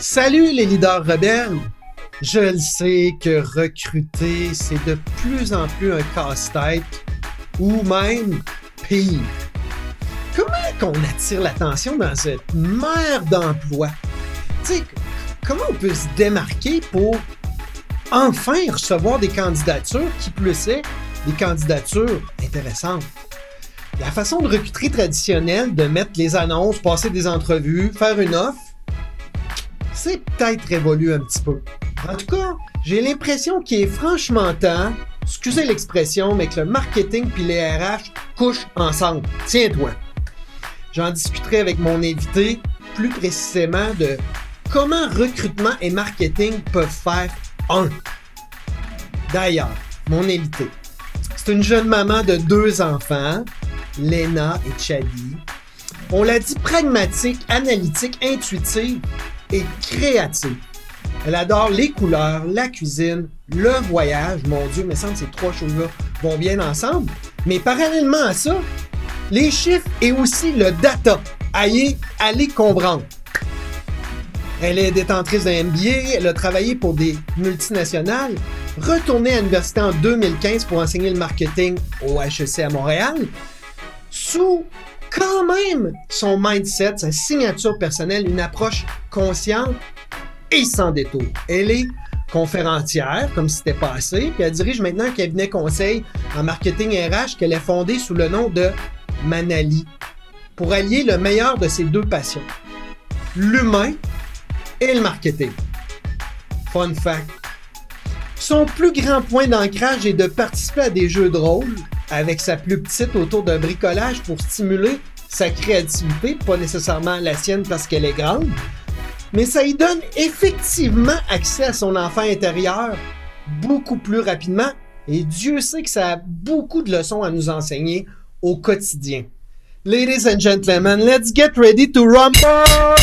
Salut les leaders rebelles! Je le sais que recruter, c'est de plus en plus un casse-tête ou même pire. Comment qu'on attire l'attention dans cette mer d'emploi? Comment on peut se démarquer pour enfin recevoir des candidatures qui plus est des candidatures intéressantes? La façon de recruter traditionnelle, de mettre les annonces, passer des entrevues, faire une offre, c'est peut-être révolu un petit peu. En tout cas, j'ai l'impression qu'il est franchement temps, excusez l'expression, mais que le marketing puis les RH couchent ensemble. Tiens-toi. J'en discuterai avec mon invité plus précisément de comment recrutement et marketing peuvent faire un. D'ailleurs, mon invité, c'est une jeune maman de deux enfants, Lena et Chadi. On l'a dit pragmatique, analytique, intuitive et créative. Elle adore les couleurs, la cuisine, le voyage. Mon Dieu, mais semble que ces trois choses-là vont bien ensemble. Mais parallèlement à ça, les chiffres et aussi le data. Allez, allez comprendre. Elle est détentrice d'un MBA, elle a travaillé pour des multinationales, retournée à l'université en 2015 pour enseigner le marketing au HEC à Montréal, sous quand même son mindset, sa signature personnelle, une approche consciente et sans détour. Elle est conférencière, comme c'était pas assez, puis elle dirige maintenant un cabinet conseil en marketing RH qu'elle a fondé sous le nom de Manali, pour allier le meilleur de ses deux passions, l'humain et le marketing. Fun fact. Son plus grand point d'ancrage est de participer à des jeux de rôle avec sa plus petite autour d'un bricolage pour stimuler sa créativité, pas nécessairement la sienne parce qu'elle est grande, mais ça y donne effectivement accès à son enfant intérieur beaucoup plus rapidement et Dieu sait que ça a beaucoup de leçons à nous enseigner au quotidien. Ladies and gentlemen, let's get ready to rumble!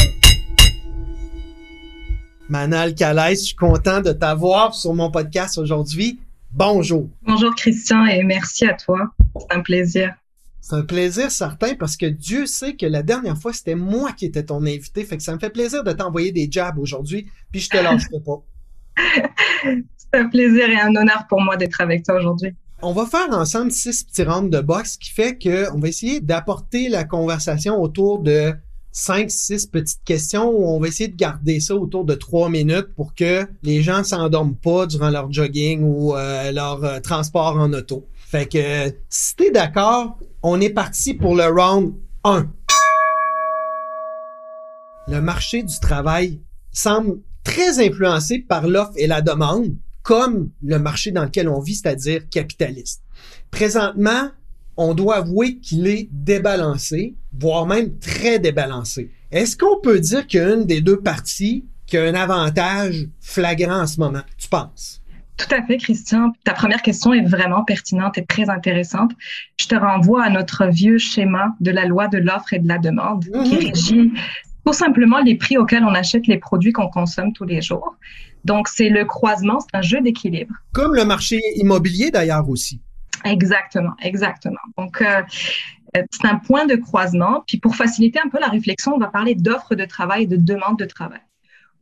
Manal Calais, je suis content de t'avoir sur mon podcast aujourd'hui. Bonjour. Bonjour Christian et merci à toi. C'est un plaisir. C'est un plaisir certain parce que Dieu sait que la dernière fois, c'était moi qui étais ton invité. Fait que ça me fait plaisir de t'envoyer des jabs aujourd'hui, puis je te lâcherai pas. C'est un plaisir et un honneur pour moi d'être avec toi aujourd'hui. On va faire ensemble six petits rounds de boxe qui fait que on va essayer d'apporter la conversation autour de cinq, six petites questions où on va essayer de garder ça autour de trois minutes pour que les gens s'endorment pas durant leur jogging ou euh, leur euh, transport en auto. Fait que si t'es d'accord, on est parti pour le round 1. Le marché du travail semble très influencé par l'offre et la demande, comme le marché dans lequel on vit, c'est-à-dire capitaliste. Présentement, on doit avouer qu'il est débalancé, voire même très débalancé. Est-ce qu'on peut dire qu'une des deux parties qui a un avantage flagrant en ce moment, tu penses? Tout à fait, Christian. Ta première question est vraiment pertinente et très intéressante. Je te renvoie à notre vieux schéma de la loi de l'offre et de la demande qui mhm. régit tout simplement les prix auxquels on achète les produits qu'on consomme tous les jours. Donc, c'est le croisement, c'est un jeu d'équilibre. Comme le marché immobilier d'ailleurs aussi. Exactement, exactement. Donc, euh, euh, c'est un point de croisement. Puis, pour faciliter un peu la réflexion, on va parler d'offre de travail et de demande de travail.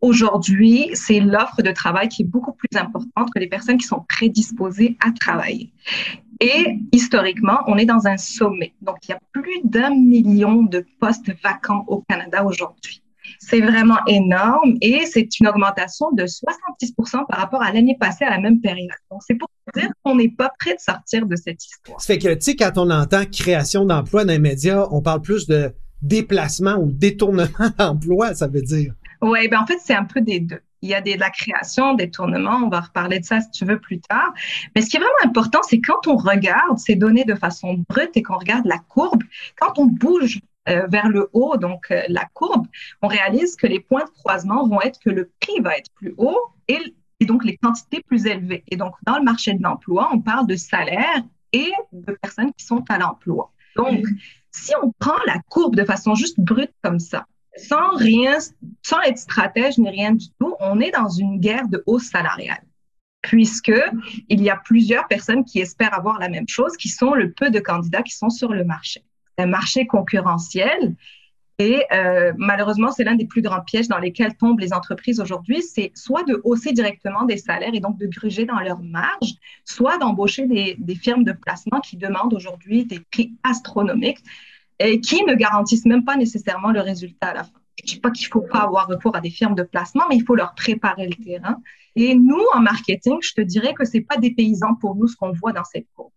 Aujourd'hui, c'est l'offre de travail qui est beaucoup plus importante que les personnes qui sont prédisposées à travailler. Et historiquement, on est dans un sommet. Donc, il y a plus d'un million de postes vacants au Canada aujourd'hui. C'est vraiment énorme et c'est une augmentation de 70% par rapport à l'année passée à la même période. Donc, c'est pour dire qu'on n'est pas prêt de sortir de cette histoire. Ça fait que, tu sais, quand on entend création d'emplois dans les médias, on parle plus de déplacement ou détournement d'emploi, ça veut dire. Oui, ben en fait, c'est un peu des deux. Il y a des, de la création, des tournements, on va reparler de ça si tu veux plus tard. Mais ce qui est vraiment important, c'est quand on regarde ces données de façon brute et qu'on regarde la courbe, quand on bouge euh, vers le haut, donc euh, la courbe, on réalise que les points de croisement vont être que le prix va être plus haut et, donc les quantités plus élevées. Et donc, dans le marché de l'emploi, on parle de salaire et de personnes qui sont à l'emploi. Donc, si on prend la courbe de façon juste brute comme ça, sans rien, sans être stratège ni rien du tout, on est dans une guerre de hausse salariale puisque il y a plusieurs personnes qui espèrent avoir la même chose, qui sont le peu de candidats qui sont sur le marché. Un marché concurrentiel Et euh, malheureusement, c'est l'un des plus grands pièges dans lesquels tombent les entreprises aujourd'hui, c'est soit de hausser directement des salaires et donc de gruger dans leurs marges, soit d'embaucher des, des firmes de placement qui demandent aujourd'hui des prix astronomiques et qui ne garantissent même pas nécessairement le résultat à la fin. Je ne dis pas qu'il ne faut pas avoir recours à des firmes de placement, mais il faut leur préparer le terrain. Et nous, en marketing, je te dirais que ce n'est pas des paysans pour nous ce qu'on voit dans cette courbe.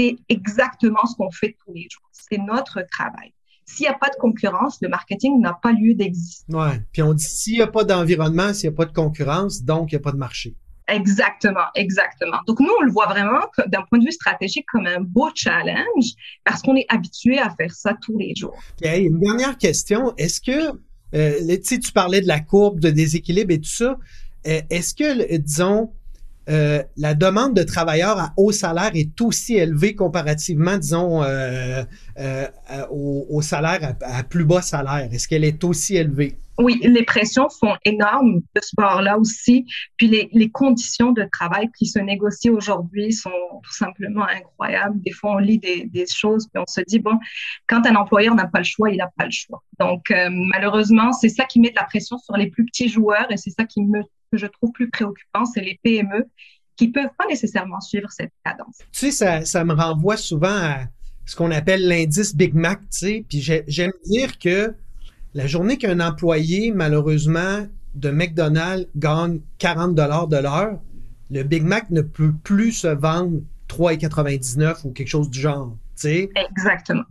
C'est exactement ce qu'on fait tous les jours. C'est notre travail. S'il n'y a pas de concurrence, le marketing n'a pas lieu d'exister. Ouais. Puis on dit s'il n'y a pas d'environnement, s'il n'y a pas de concurrence, donc il n'y a pas de marché. Exactement, exactement. Donc nous, on le voit vraiment d'un point de vue stratégique comme un beau challenge parce qu'on est habitué à faire ça tous les jours. Okay. Une dernière question. Est-ce que, euh, tu parlais de la courbe de déséquilibre et tout ça. Euh, est-ce que, disons, euh, la demande de travailleurs à haut salaire est aussi élevée comparativement, disons, euh, euh, au, salaire à, plus bas salaire? Est-ce qu'elle est aussi élevée? Oui, les pressions sont énormes de ce bord-là aussi. Puis les, conditions de travail qui se négocient aujourd'hui sont tout simplement incroyables. Des fois, on lit des, choses puis on se dit, bon, quand un employeur n'a pas le choix, il n'a pas le choix. Donc, malheureusement, c'est ça qui met de la pression sur les plus petits joueurs et c'est ça qui me que je trouve plus préoccupant, c'est les PME qui peuvent pas nécessairement suivre cette cadence. Tu sais, ça, ça me renvoie souvent à ce qu'on appelle l'indice Big Mac, tu sais, puis j'aime dire que la journée qu'un employé, malheureusement, de McDonald's gagne 40 dollars de l'heure, le Big Mac ne peut plus se vendre 3,99 ou quelque chose du genre, tu sais. Exactement.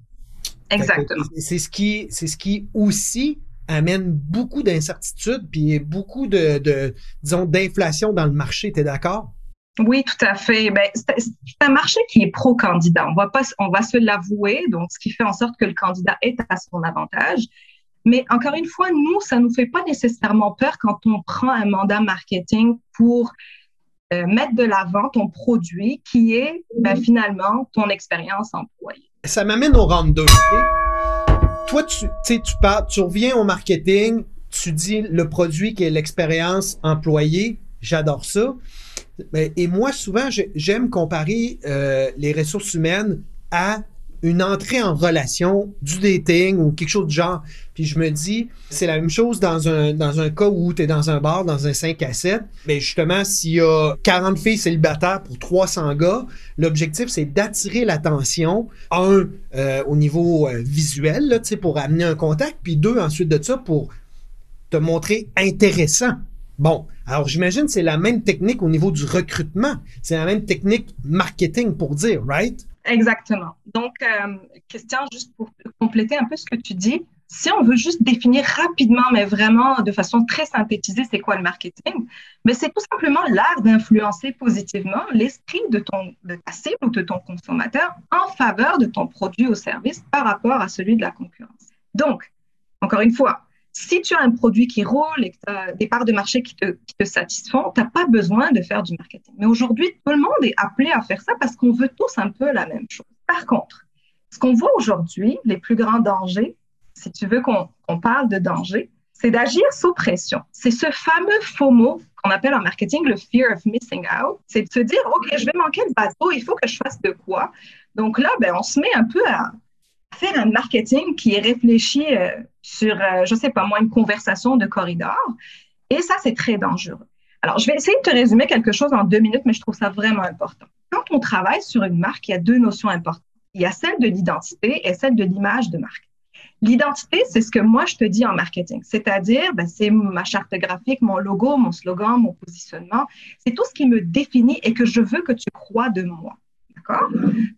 Exactement. C'est ce qui, c'est ce qui aussi amène beaucoup d'incertitudes puis beaucoup de, disons, d'inflation dans le marché. Tu es d'accord? Oui, tout à fait. Ben, c'est un marché qui est pro-candidat. On va pas, on va se l'avouer, donc ce qui fait en sorte que le candidat est à son avantage. Mais encore une fois, nous, ça nous fait pas nécessairement peur quand on prend un mandat marketing pour euh, mettre de l'avant ton produit qui est ben, finalement ton expérience employée. Ça m'amène au round 2 toi, tu, tu, pars, tu reviens au marketing, tu dis le produit qui est l'expérience employée, j'adore ça. Et moi, souvent, j'aime comparer euh, les ressources humaines à une entrée en relation, du dating ou quelque chose de genre. Puis je me dis, c'est la même chose dans un, dans un cas où tu es dans un bar, dans un 5 à 7. Mais justement, s'il y a 40 filles célibataires pour 300 gars, l'objectif, c'est d'attirer l'attention, un, euh, au niveau euh, visuel, là, pour amener un contact, puis deux, ensuite de ça, pour te montrer intéressant. Bon, alors j'imagine c'est la même technique au niveau du recrutement. C'est la même technique marketing pour dire, right? Exactement. Donc, euh, Christian, juste pour compléter un peu ce que tu dis, si on veut juste définir rapidement, mais vraiment de façon très synthétisée, c'est quoi le marketing, mais c'est tout simplement l'art d'influencer positivement l'esprit de, ton, de ta cible ou de ton consommateur en faveur de ton produit ou service par rapport à celui de la concurrence. Donc, encore une fois, si tu as un produit qui roule et que tu as des parts de marché qui te, satisfont, tu n'as pas besoin de faire du marketing. Mais aujourd'hui, tout le monde est appelé à faire ça parce qu'on veut tous un peu la même chose. Par contre, ce qu'on voit aujourd'hui, les plus grands dangers, si tu veux qu'on parle de danger, c'est d'agir sous pression. C'est ce fameux FOMO qu'on appelle en marketing le fear of missing out. C'est de se dire, OK, je vais manquer le bateau, il faut que je fasse de quoi? Donc là, ben, on se met un peu à, faire un marketing qui est réfléchi euh, sur, euh, je sais pas moi, une conversation de corridor. Et ça, c'est très dangereux. Alors, je vais essayer de te résumer quelque chose en deux minutes, mais je trouve ça vraiment important. Quand on travaille sur une marque, il y a deux notions importantes. Il y a celle de l'identité et celle de l'image de marque. L'identité, c'est ce que moi, je te dis en marketing. C'est-à-dire, ben, c'est ma charte graphique, mon logo, mon slogan, mon positionnement. C'est tout ce qui me définit et que je veux que tu crois de moi. D'accord?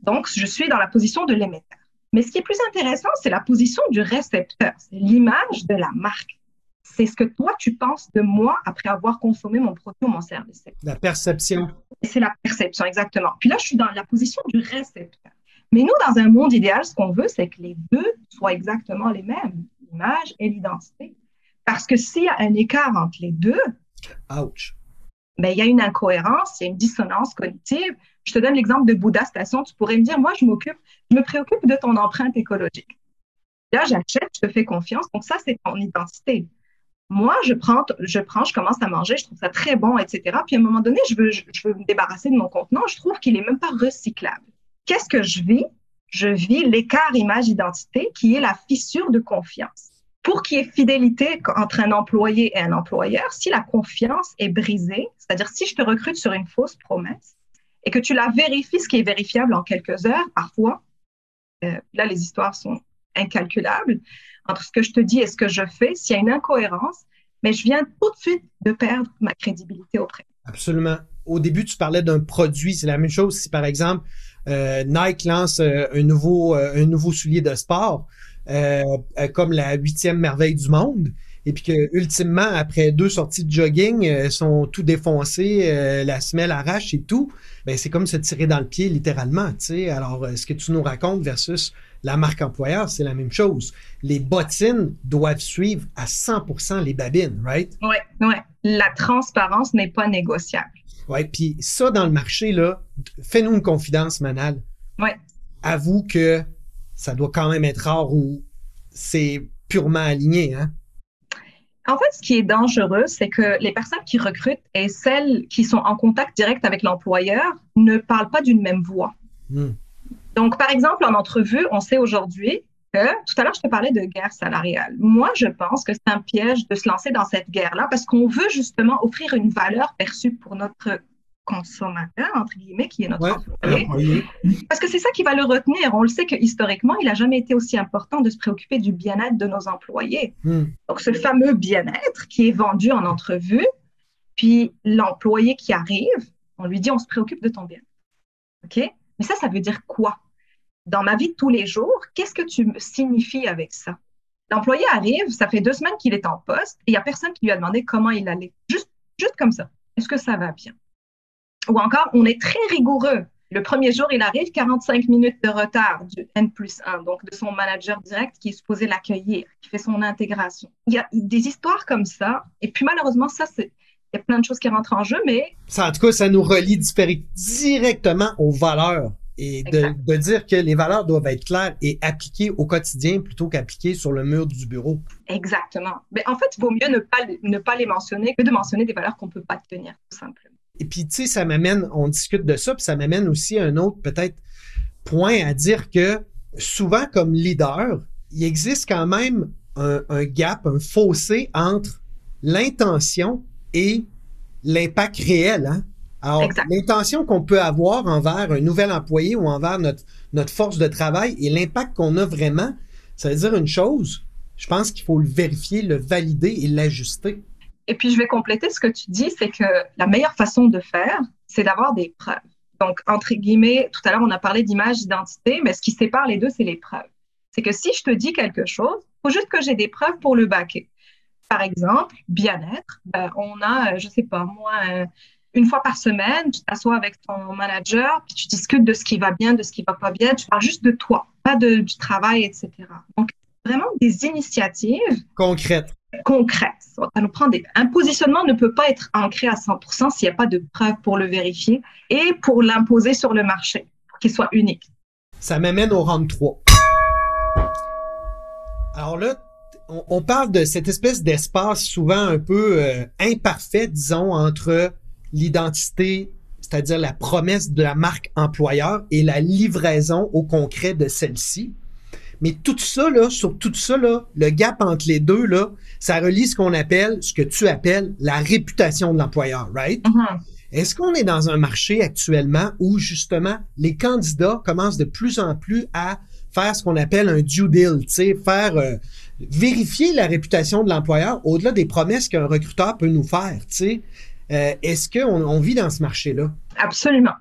Donc, je suis dans la position de l'émetteur. Mais ce qui est plus intéressant, c'est la position du récepteur, c'est l'image de la marque. C'est ce que toi, tu penses de moi après avoir consommé mon produit ou mon service. La perception. C'est la perception, exactement. Puis là, je suis dans la position du récepteur. Mais nous, dans un monde idéal, ce qu'on veut, c'est que les deux soient exactement les mêmes, l'image et l'identité. Parce que s'il y a un écart entre les deux, Ouch. Ben, il y a une incohérence, il y a une dissonance cognitive. Je te donne l'exemple de Bouddha Station. Tu pourrais me dire, moi, je m'occupe, je me préoccupe de ton empreinte écologique. Là, j'achète, je te fais confiance. Donc, ça, c'est ton identité. Moi, je prends, je prends, je commence à manger, je trouve ça très bon, etc. Puis à un moment donné, je veux, je, veux me débarrasser de mon contenant. Je trouve qu'il est même pas recyclable. Qu'est-ce que je vis? Je vis l'écart image-identité qui est la fissure de confiance. Pour qu'il y ait fidélité entre un employé et un employeur, si la confiance est brisée, c'est-à-dire si je te recrute sur une fausse promesse et que tu la vérifies, ce qui est vérifiable en quelques heures, parfois, euh, là, les histoires sont incalculables entre ce que je te dis et ce que je fais. S'il y a une incohérence, mais je viens tout de suite de perdre ma crédibilité auprès. Absolument. Au début, tu parlais d'un produit. C'est la même chose si, par exemple, euh, Nike lance euh, un, nouveau, un nouveau soulier de sport. Euh, euh, comme la huitième merveille du monde. Et puis que, ultimement, après deux sorties de jogging, euh, sont tout défoncés, la semelle arrache et tout. Ben, c'est comme se tirer dans le pied, littéralement. sais. Alors, ce que tu nous racontes versus la marque employeur, c'est la même chose. Les bottines doivent suivre à 100% les babines, right? Oui, oui. La transparence n'est pas négociable. Oui, puis ça, dans le marché, là, fais-nous une confidence, Manal. Oui. Avoue que ça doit quand même être rare ou c'est purement aligné, hein? En fait, ce qui est dangereux, c'est que les personnes qui recrutent et celles qui sont en contact direct avec l'employeur ne parlent pas d'une même voix. Hmm. Donc, par exemple, en entrevue, on sait aujourd'hui que, tout à l'heure, je te parlais de guerre salariale. Moi, je pense que c'est un piège de se lancer dans cette guerre-là parce qu'on veut justement offrir une valeur perçue pour notre consommateur, entre guillemets, qui est notre employé. Parce que c'est ça qui va le retenir. On le sait que historiquement, il n'a jamais été aussi important de se préoccuper du bien-être de nos employés. Hmm. Donc, ce fameux bien-être qui est vendu en entrevue, puis l'employé qui arrive, on lui dit on se préoccupe de ton bien. OK? Mais ça, ça veut dire quoi? Dans ma vie de tous les jours, qu'est-ce que tu signifies avec ça? L'employé arrive, ça fait deux semaines qu'il est en poste et il n'y a personne qui lui a demandé comment il allait. Juste, juste comme ça. Est-ce que ça va bien? Ou encore, on est très rigoureux. Le premier jour, il arrive 45 minutes de retard du N plus 1, donc de son manager direct qui est supposé l'accueillir, qui fait son intégration. Il y a des histoires comme ça. Et puis malheureusement, ça, c'est il y a plein de choses qui rentrent en jeu, mais... Ça, en tout cas, ça nous relie directement aux valeurs et de, de, dire que les valeurs doivent être claires et appliquées au quotidien plutôt qu'appliquées sur le mur du bureau. Exactement. Mais en fait, il vaut mieux ne pas, ne pas les mentionner que de mentionner des valeurs qu'on ne peut pas tenir, tout simplement. Et puis, tu sais, ça m'amène, on discute de ça, puis ça m'amène aussi à un autre peut-être point à dire que souvent, comme leader, il existe quand même un, gap, un fossé entre l'intention et l'impact réel. Hein? Alors, l'intention qu'on peut avoir envers un nouvel employé ou envers notre, notre force de travail et l'impact qu'on a vraiment, ça veut dire une chose. Je pense qu'il faut le vérifier, le valider et l'ajuster. Et puis, je vais compléter ce que tu dis, c'est que la meilleure façon de faire, c'est d'avoir des preuves. Donc, entre guillemets, tout à l'heure, on a parlé d'image, d'identité, mais ce qui sépare les deux, c'est les preuves. C'est que si je te dis quelque chose, il faut juste que j'ai des preuves pour le baquer. Par exemple, bien-être, ben, on a, je sais pas, moi, une fois par semaine, tu t'assois avec ton manager, puis tu discutes de ce qui va bien, de ce qui va pas bien, tu parles juste de toi, pas de, du travail, etc. Donc, vraiment des initiatives concrètes concrète. Ça nous prend. Un positionnement ne peut pas être ancré à 100% s'il n'y a pas de preuves pour le vérifier et pour l'imposer sur le marché, pour qu'il soit unique. Ça m'amène au round 3. Alors là, on, parle de cette espèce d'espace souvent un peu euh, imparfait, disons, entre l'identité, c'est-à-dire la promesse de la marque employeur et la livraison au concret de celle-ci. Mais tout ça, là, sur tout ça, là, le gap entre les deux, là, ça relie ce qu'on appelle, ce que tu appelles la réputation de l'employeur, right? Mm-hmm. Est-ce qu'on est dans un marché actuellement où justement les candidats commencent de plus en plus à faire ce qu'on appelle un due deal, tu sais, faire euh, vérifier la réputation de l'employeur au-delà des promesses qu'un recruteur peut nous faire, tu sais? Euh, est-ce qu'on on vit dans ce marché-là? Absolument.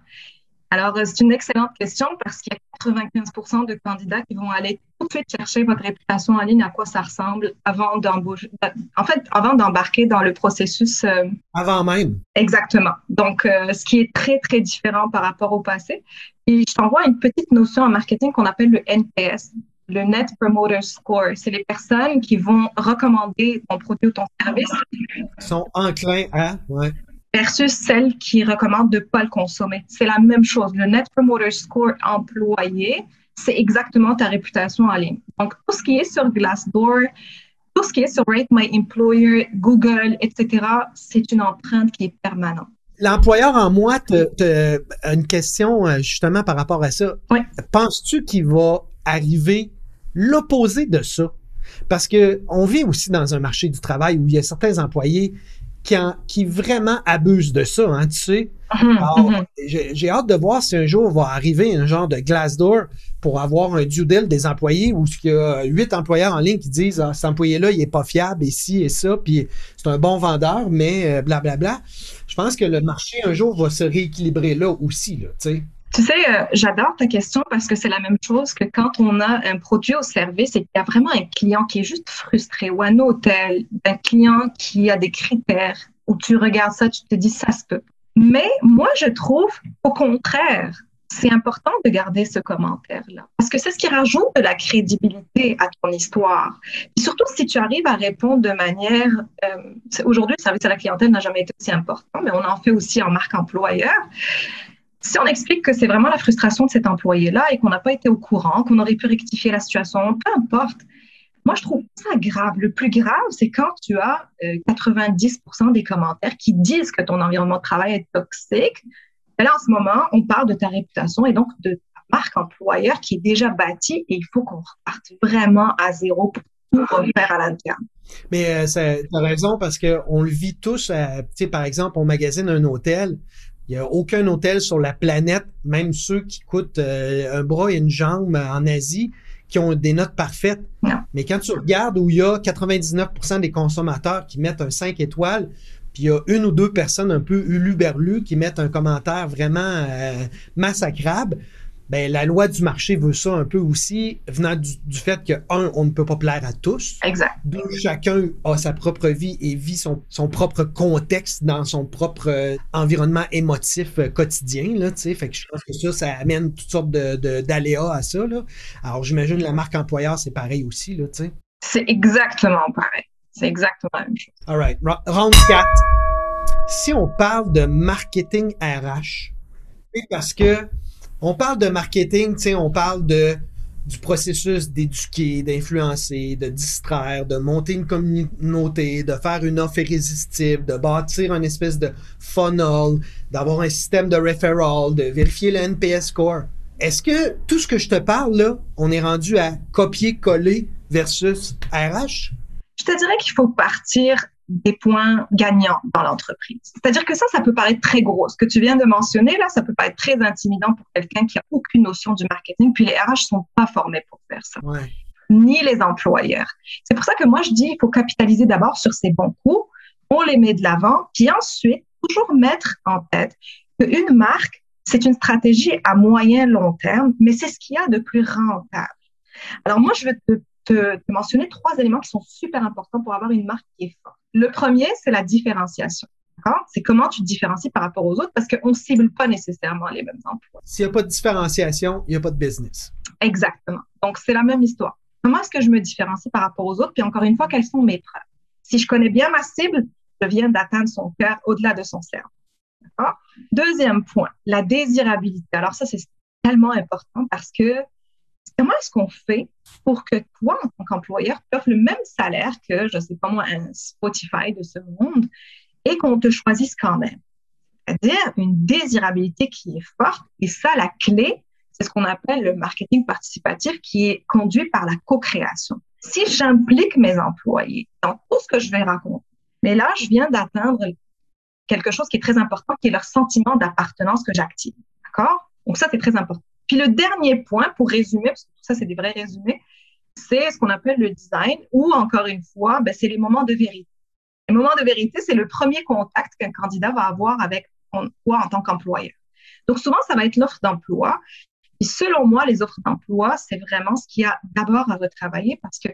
Alors, euh, c'est une excellente question parce qu'il y a 95% de candidats qui vont aller tout de suite chercher votre réputation en ligne, à quoi ça ressemble avant d'embaucher, en fait, avant d'embarquer dans le processus. Euh, avant même. Exactement. Donc, euh, ce qui est très, très différent par rapport au passé. Et je t'envoie une petite notion en marketing qu'on appelle le NPS, le Net Promoter Score. C'est les personnes qui vont recommander ton produit ou ton service. Ils sont enclins à, ouais versus celle qui recommande de ne pas le consommer. C'est la même chose. Le Net Promoter Score employé, c'est exactement ta réputation en ligne. Donc, tout ce qui est sur Glassdoor, tout ce qui est sur Rate My Employer, Google, etc., c'est une empreinte qui est permanente. L'employeur en moi, te, une question euh, justement par rapport à ça. Oui. Penses-tu qu'il va arriver l'opposé de ça? Parce que on vit aussi dans un marché du travail où il y a certains employés qui, qui vraiment abusent de ça, hein, tu sais. Mhm, mhm. J'ai hâte de voir si un jour va arriver un genre de Glassdoor pour avoir un due deal des employés où il y a huit employeurs en ligne qui disent ah, cet employé-là, il est pas fiable et ci et ça, puis c'est un bon vendeur, mais blablabla. Euh, bla, bla. Je pense que le marché un jour va se rééquilibrer là aussi, là, tu sais. Tu sais, euh, j'adore ta question parce que c'est la même chose que quand on a un produit ou service et qu'il y a vraiment un client qui est juste frustré ou un hôtel, un client qui a des critères où tu regardes ça, tu te dis ça se peut. Mais moi, je trouve au contraire, c'est important de garder ce commentaire-là parce que c'est ce qui rajoute de la crédibilité à ton histoire. Et surtout si tu arrives à répondre de manière. Euh, Aujourd'hui, le service à la clientèle n'a jamais été aussi important, mais on en fait aussi en marque employeur si on explique que c'est vraiment la frustration de cet employé-là et qu'on n'a pas été au courant, qu'on aurait pu rectifier la situation, peu importe. Moi, je trouve ça grave. Le plus grave, c'est quand tu as 90% euh, des commentaires qui disent que ton environnement de travail est toxique. Et là, en ce moment, on parle de ta réputation et donc de ta marque employeur qui est déjà bâtie et il faut qu'on reparte vraiment à zéro pour tout refaire à l'interne. Mais euh, tu as raison parce qu'on le vit tous. Euh, sais, par exemple, on magasine un hôtel. Il n'y a aucun hôtel sur la planète, même ceux qui coûtent euh, un bras et une jambe en Asie, qui ont des notes parfaites. Mais quand tu regardes où il y a 99% des consommateurs qui mettent un 5 étoiles, puis il y a une ou deux personnes un peu uluberlues qui mettent un commentaire vraiment euh, massacrable, ben, la loi du marché veut ça un peu aussi, venant du, fait que, un, on ne peut pas plaire à tous. Exact. Deux, chacun a sa propre vie et vit son, son propre contexte dans son propre euh, environnement émotif euh, quotidien, là. Fait que je pense que ça, ça amène toutes sortes de, d'aléas à ça, là. Alors, j'imagine la marque employeur, c'est pareil aussi. C'est exactement pareil. C'est exactement la même chose. All right. Round 4. Si on parle de marketing RH, parce que on parle de marketing, tu on parle de du processus d'éduquer, d'influencer, de distraire, de monter une communauté, de faire une offre irrésistible, de bâtir une espèce de funnel, d'avoir un système de referral, de vérifier le NPS score. Est-ce que tout ce que je te parle là, on est rendu à copier-coller versus RH? Je te dirais qu'il faut partir des points gagnants dans l'entreprise. C'est-à-dire que ça, ça peut paraître très gros. Ce que tu viens de mentionner, là, ça peut paraître très intimidant pour quelqu'un qui a aucune notion du marketing. Puis les RH sont pas formés pour faire ça. Ni les employeurs. C'est pour ça que moi, je dis, il faut capitaliser d'abord sur ces bons coups. On les met de l'avant. Puis ensuite, toujours mettre en tête qu'une marque, c'est une stratégie à moyen long terme, mais c'est ce qu'il y a de plus rentable. Alors moi, je vais te te, mentionner trois éléments qui sont super importants pour avoir une marque qui est forte. Le premier, c'est la différenciation. C'est comment tu te différencies par rapport aux autres parce qu'on ne cible pas nécessairement les mêmes emplois. S'il n'y a pas de différenciation, il n'y a pas de business. Exactement. Donc, c'est la même histoire. Comment est-ce que je me différencie par rapport aux autres? Puis encore une fois, quelles sont mes preuves? Si je connais bien ma cible, je viens d'atteindre son cœur au-delà de son cerveau. Deuxième point, la désirabilité. Alors ça, c'est tellement important parce que comment est-ce qu'on fait pour que toi, en tant qu'employeur, tu offres le même salaire que, je ne sais pas moi, un Spotify de ce monde et qu'on te choisisse quand même? C'est-à-dire une désirabilité qui est forte. Et ça, la clé, c'est ce qu'on appelle le marketing participatif qui est conduit par la co-création. Si j'implique mes employés dans tout ce que je vais raconter, mais là, je viens d'atteindre quelque chose qui est très important, qui est leur sentiment d'appartenance que j'active. D'accord? Donc ça, c'est très important. Puis le dernier point, pour résumer, parce que tout ça, c'est des vrais résumés, c'est ce qu'on appelle le design, ou encore une fois, ben, c'est les moments de vérité. Les moments de vérité, c'est le premier contact qu'un candidat va avoir avec toi en tant qu'employeur. Donc souvent, ça va être l'offre d'emploi. Et selon moi, les offres d'emploi, c'est vraiment ce qu'il y a d'abord à retravailler parce que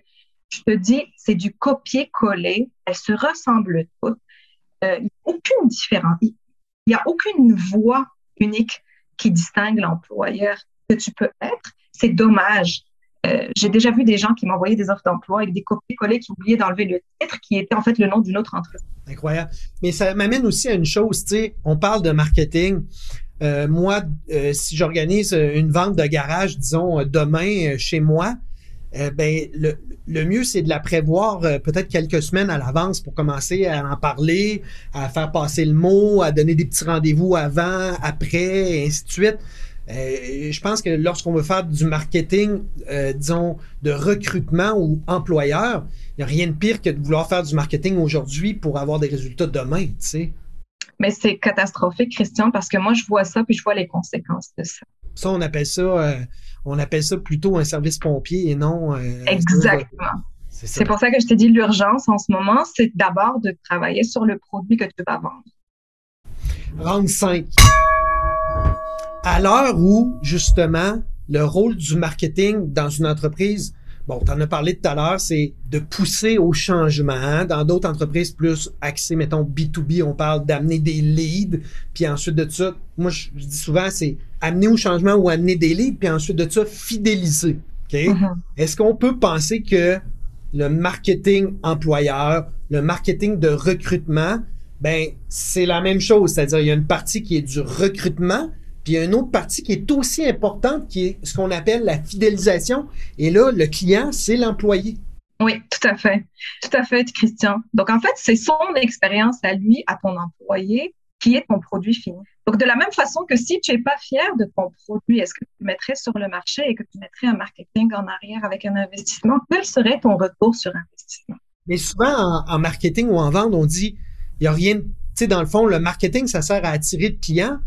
je te dis, c'est du copier-coller. Elles se ressemblent toutes. Euh, il n'y a aucune différence. Il n'y a aucune voix unique qui distingue l'employeur que tu peux être. C'est dommage. Euh, j'ai déjà vu des gens qui m'envoyaient des offres d'emploi avec des copies-collées qui oubliaient d'enlever le titre qui était en fait le nom d'une autre entreprise. Incroyable. Mais ça m'amène aussi à une chose, tu sais, on parle de marketing. Euh, moi, euh, si j'organise une vente de garage, disons, demain chez moi, euh, ben, le, mieux, c'est de la prévoir euh, peut-être quelques semaines à l'avance pour commencer à en parler, à faire passer le mot, à donner des petits rendez-vous avant, après, et ainsi de suite. Euh, je pense que lorsqu'on veut faire du marketing, euh, disons, de recrutement ou employeur, il n'y a rien de pire que de vouloir faire du marketing aujourd'hui pour avoir des résultats demain, tu sais. Mais c'est catastrophique, Christian, parce que moi, je vois ça, puis je vois les conséquences de ça. Ça, on appelle ça, euh, on appelle ça plutôt un service pompier et non. Exactement. C'est pour ça que je t'ai dit l'urgence en ce moment, c'est d'abord de travailler sur le produit que tu vas vendre. Round 5 à l'heure où, justement, le rôle du marketing dans une entreprise, bon, tu en as parlé tout à l'heure, c'est de pousser au changement. Hein. Dans d'autres entreprises plus axées, mettons, B2B, on parle d'amener des leads, puis ensuite de ça, moi, je, dis souvent, c'est amener au changement ou amener des leads, puis ensuite de ça, fidéliser. Mm-hmm. Est-ce qu'on peut penser que le marketing employeur, le marketing de recrutement, ben, c'est la même chose? C'est-à-dire, il y a une partie qui est du recrutement, puis il y a une autre partie qui est aussi importante, qui est ce qu'on appelle la fidélisation. Et là, le client, c'est l'employé. Oui, tout à fait. Tout à fait, Christian. Donc, en fait, c'est son expérience à lui, à ton employé, qui est ton produit fini. Donc, de la même façon que si tu n'es pas fier de ton produit, est-ce que tu mettrais sur le marché et que tu mettrais un marketing en arrière avec un investissement? Quel serait ton retour sur investissement? Mais souvent, en, marketing ou en vente, on dit, il n'y a rien, tu sais, dans le fond, le marketing, ça sert à attirer le client,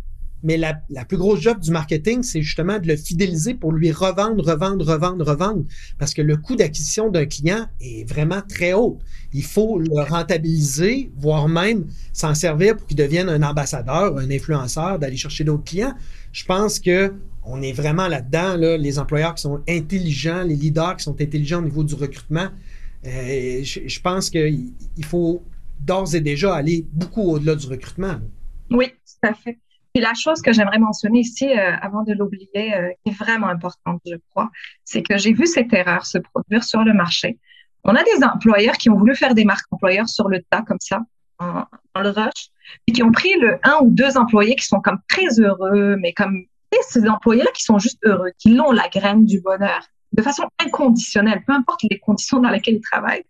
mais la, la, plus grosse job du marketing, c'est justement de le fidéliser pour lui revendre, revendre, revendre, revendre. Parce que le coût d'acquisition d'un client est vraiment très haut. Il faut le rentabiliser, voire même s'en servir pour qu'il devienne un ambassadeur, un influenceur, d'aller chercher d'autres clients. Je pense que on est vraiment là-dedans, là, les employeurs qui sont intelligents, les leaders qui sont intelligents au niveau du recrutement. Euh, je, je, pense qu'il faut d'ores et déjà aller beaucoup au-delà du recrutement. Oui, tout à fait. Et la chose que j'aimerais mentionner ici, euh, avant de l'oublier, euh, qui est vraiment importante, je crois, c'est que j'ai vu cette erreur se produire sur le marché. On a des employeurs qui ont voulu faire des marques employeurs sur le tas, comme ça, en, le rush, et qui ont pris le un ou deux employés qui sont comme très heureux, mais comme ces employés-là qui sont juste heureux, qui l'ont la graine du bonheur, de façon inconditionnelle, peu importe les conditions dans lesquelles ils travaillent,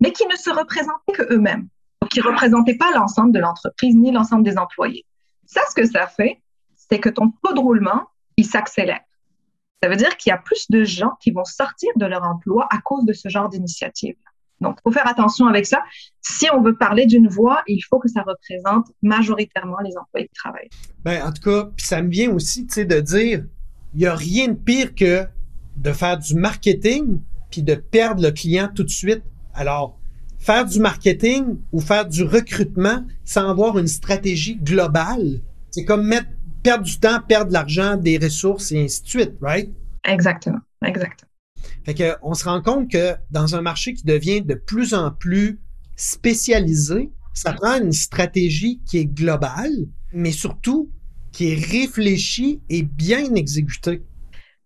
mais qui ne se représentaient que eux-mêmes. Qui ne représentaient pas l'ensemble de l'entreprise ni l'ensemble des employés. Ça, ce que ça fait, c'est que ton taux de roulement, il s'accélère. Ça veut dire qu'il y a plus de gens qui vont sortir de leur emploi à cause de ce genre d'initiative. Donc, il faut faire attention avec ça. Si on veut parler d'une voix, il faut que ça représente majoritairement les employés qui travaillent. Ben, en tout cas, ça me vient aussi de dire, il n'y a rien de pire que de faire du marketing puis de perdre le client tout de suite. Alors, faire du marketing ou faire du recrutement sans avoir une stratégie globale, c'est comme mettre, perdre du temps, perdre de l'argent, des ressources et ainsi de suite, right? Exactement, exactement. Fait que, on se rend compte que dans un marché qui devient de plus en plus spécialisé, ça prend une stratégie qui est globale, mais surtout qui est réfléchie et bien exécutée.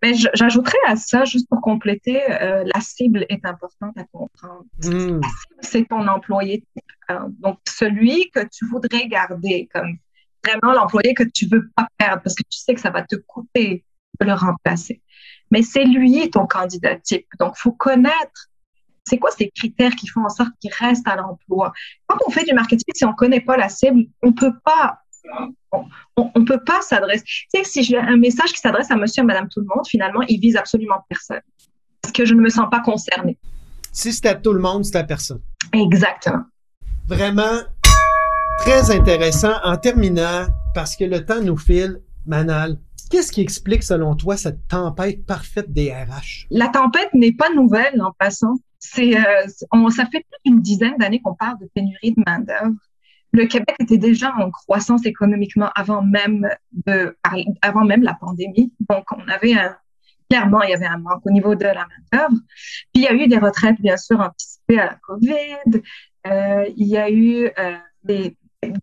Mais j'ajouterais à ça, juste pour compléter, euh, la cible est importante à comprendre. Hmm. La cible, c'est ton employé. donc, celui que tu voudrais garder comme vraiment l'employé que tu veux pas perdre parce que tu sais que ça va te coûter de le remplacer. Mais c'est lui ton candidat type. Donc, il faut connaître c'est quoi ces critères qui font en sorte qu'il reste à l'emploi? Quand on fait du marketing, si on connaît pas la cible, on peut pas on ne peut pas s'adresser. Tu sais, si j'ai un message qui s'adresse à monsieur et madame tout le monde, finalement, il vise absolument personne. Parce que je ne me sens pas concernée. Si c'est à tout le monde, c'est à personne. Exactement. Vraiment très intéressant. En terminant, parce que le temps nous file, Manal, qu'est-ce qui explique selon toi cette tempête parfaite des RH? La tempête n'est pas nouvelle en passant. C'est, euh, ça fait plus d'une dizaine d'années qu'on parle de pénurie de main-d'œuvre le Québec était déjà en croissance économiquement avant même, avant même la pandémie. Donc, on avait un, clairement, il y avait un manque au niveau de la main-d'œuvre. Puis, il y a eu des retraites, bien sûr, anticipées à la COVID. Euh, il y a eu euh, des,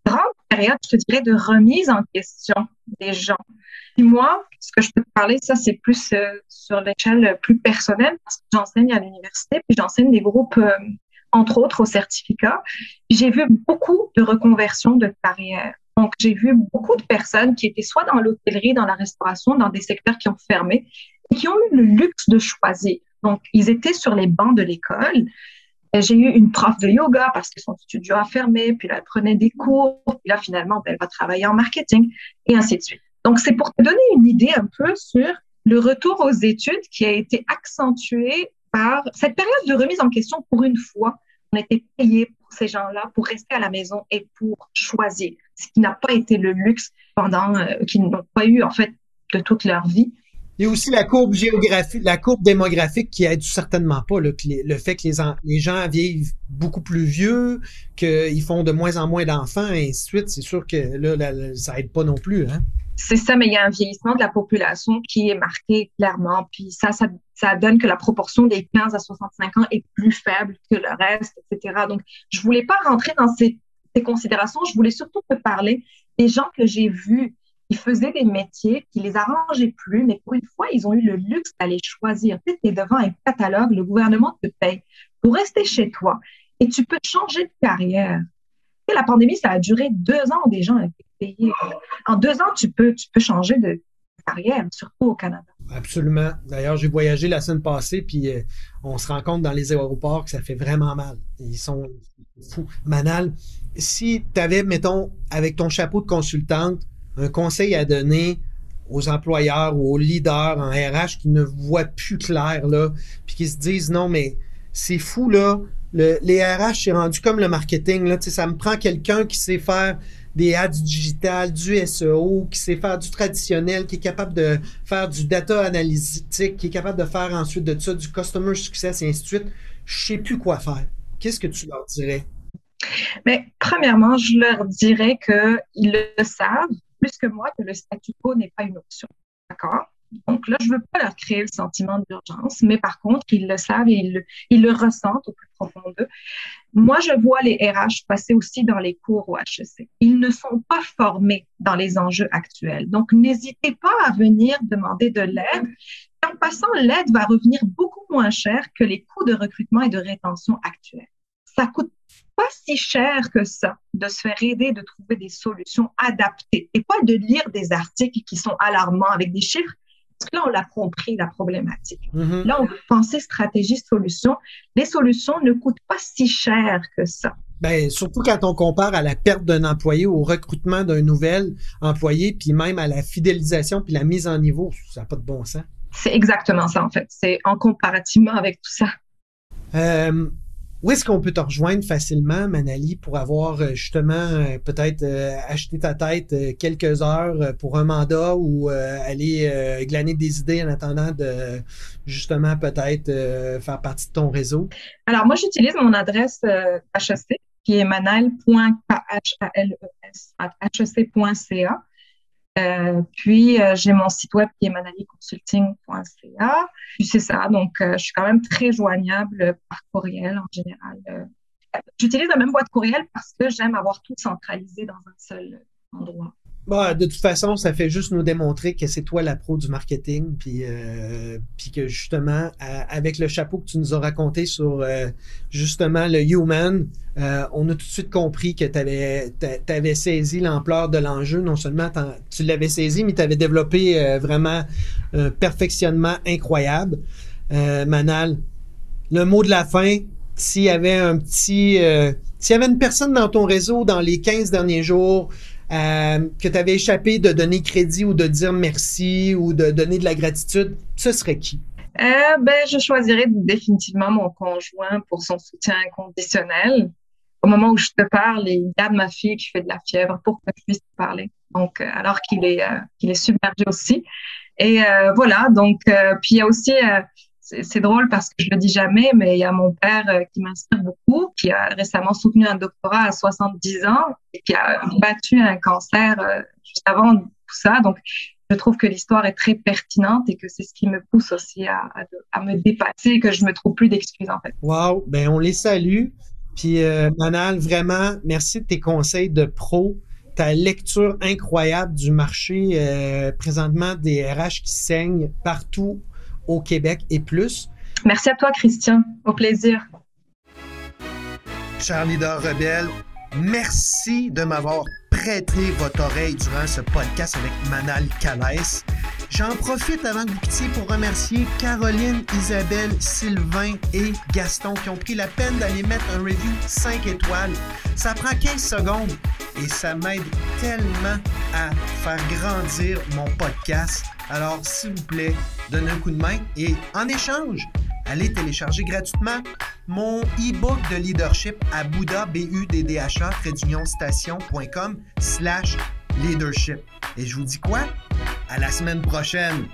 grandes périodes, je te dirais, de remise en question des gens. Puis moi, ce que je peux te parler, ça, c'est plus euh, sur l'échelle plus personnelle, parce que j'enseigne à l'université, puis j'enseigne des groupes entre autres au certificat. J'ai vu beaucoup de reconversions de carrière. Donc, j'ai vu beaucoup de personnes qui étaient soit dans l'hôtellerie, dans la restauration, dans des secteurs qui ont fermé, et qui ont eu le luxe de choisir. Donc, ils étaient sur les bancs de l'école. J'ai eu une prof de yoga parce que son studio a fermé, puis là, elle prenait des cours, puis là, finalement, ben, elle va travailler en marketing, et ainsi de suite. Donc, c'est pour te donner une idée un peu sur le retour aux études qui a été accentué par cette période de remise en question pour une fois. On était payé pour ces gens-là pour rester à la maison et pour choisir, ce qui n'a pas été le luxe pendant, euh, qu'ils n'ont pas eu en fait de toute leur vie. Il y a aussi la courbe géographique, la courbe démographique qui aide certainement pas le fait que les, gens vivent beaucoup plus vieux, qu'ils font de moins en moins d'enfants, et ainsi de suite. C'est sûr que ça aide pas non plus. Hein? C'est ça, mais il y a un vieillissement de la population qui est marqué clairement. Puis ça, ça, ça donne que la proportion des 15 à 65 ans est plus faible que le reste, etc. Donc, je voulais pas rentrer dans ces, ces considérations. Je voulais surtout te parler des gens que j'ai vus ils faisaient des métiers qui les arrangeaient plus, mais pour une fois, ils ont eu le luxe d'aller choisir. Tu es devant un catalogue, le gouvernement te paye pour rester chez toi et tu peux changer de carrière. la pandémie, ça a duré deux ans, des gens En deux ans, tu peux, tu peux changer de carrière, surtout au Canada. Absolument. D'ailleurs, j'ai voyagé la semaine passée, puis euh, on se rend compte dans les aéroports que ça fait vraiment mal. Ils sont fous. Manal, si tu avais, mettons, avec ton chapeau de consultante, un conseil à donner aux employeurs ou aux leaders en RH qui ne voient plus clair, là, puis qui se disent non, mais c'est fou, là. Le, les RH, c'est rendu comme le marketing. Là, ça me prend quelqu'un qui sait faire des ads digitales, du SEO, qui sait faire du traditionnel, qui est capable de faire du data analytique, qui est capable de faire ensuite de ça du customer success et ainsi de suite. Je sais plus quoi faire. Qu'est-ce que tu leur dirais? Mais premièrement, je leur dirais qu'ils le savent, plus que moi que le statu quo n'est pas une option. D'accord? Donc là, je ne veux pas leur créer le sentiment d'urgence, mais par contre, ils le savent et ils le, ressentent au plus profond d'eux. Moi, je vois les RH passer aussi dans les cours au HEC. Ils ne sont pas formés dans les enjeux actuels. Donc, n'hésitez pas à venir demander de l'aide. En passant, l'aide va revenir beaucoup moins cher que les coûts de recrutement et de rétention actuels. Ça coûte pas si cher que ça de se faire aider de trouver des solutions adaptées et pas de lire des articles qui sont alarmants avec des chiffres. Parce que là, on l'a compris, la problématique. Mm-hmm. Là, on veut penser stratégie, solution. Les solutions ne coûtent pas si cher que ça. Ben, surtout quand on compare à la perte d'un employé, au recrutement d'un nouvel employé, puis même à la fidélisation, puis la mise en niveau, ça n'a pas de bon sens. C'est exactement ça, en fait. C'est en comparativement avec tout ça. Euh, où est-ce qu'on peut te rejoindre facilement, Manali, pour avoir euh, justement euh, peut-être euh, acheté ta tête quelques heures pour un mandat ou aller glaner des idées en attendant de justement peut-être faire partie de ton réseau? Alors moi, j'utilise mon adresse HEC qui est manal.khles.hec.ca. Euh, puis, euh, j'ai mon site web qui est manaliconsulting.ca. Puis, c'est ça. Donc, euh, je suis quand même très joignable par courriel en général. J'utilise la même boîte courriel parce que j'aime avoir tout centralisé dans un seul endroit. Bah, de toute façon, ça fait juste nous démontrer que c'est toi la pro du marketing, puis, euh, puis que justement, avec le chapeau que tu nous as raconté sur euh, justement le human, euh, on a tout de suite compris que tu avais, avais, saisi l'ampleur de l'enjeu. Non seulement tu l'avais saisi, mais tu avais développé vraiment un perfectionnement incroyable. Manal, le mot de la fin, s'il y avait un petit... s'il y avait une personne dans ton réseau dans les 15 derniers jours euh, que tu avais échappé de donner crédit ou de dire merci ou de donner de la gratitude, ce serait qui? Euh, ben, je choisirais définitivement mon conjoint pour son soutien inconditionnel. Au moment où je te parle, il y a ma fille qui fait de la fièvre pour que je puisse te parler. Donc, euh, alors qu'il est, qu'il est submergé aussi. Et voilà, donc, puis il y a aussi c'est drôle parce que je le dis jamais, mais il y a mon père euh, qui m'inspire beaucoup, qui a récemment soutenu un doctorat à 70 ans et qui a battu un cancer euh, juste avant tout ça. Donc, je trouve que l'histoire est très pertinente et que c'est ce qui me pousse aussi à, me dépasser et que je me trouve plus d'excuses en fait. Wow, ben on les salue. Puis euh, Manal, vraiment, merci de tes conseils de pro ta lecture incroyable du marché présentement des RH qui saignent partout au Québec et plus. Merci à toi, Christian. Au plaisir. Charlie leader rebelle, merci de m'avoir prêté votre oreille durant ce podcast avec Manal Calès. J'en profite avant que vous quittiez pour remercier Caroline, Isabelle, Sylvain et Gaston qui ont pris la peine d'aller mettre un review 5 étoiles. Ça prend 15 secondes et ça m'aide tellement à faire grandir mon podcast. Alors, s'il vous plaît, donnez un coup de main et en échange, allez télécharger gratuitement mon e-book de leadership à Bouddha, b u d d h a station.com slash leadership. Et je vous dis quoi? À la semaine prochaine!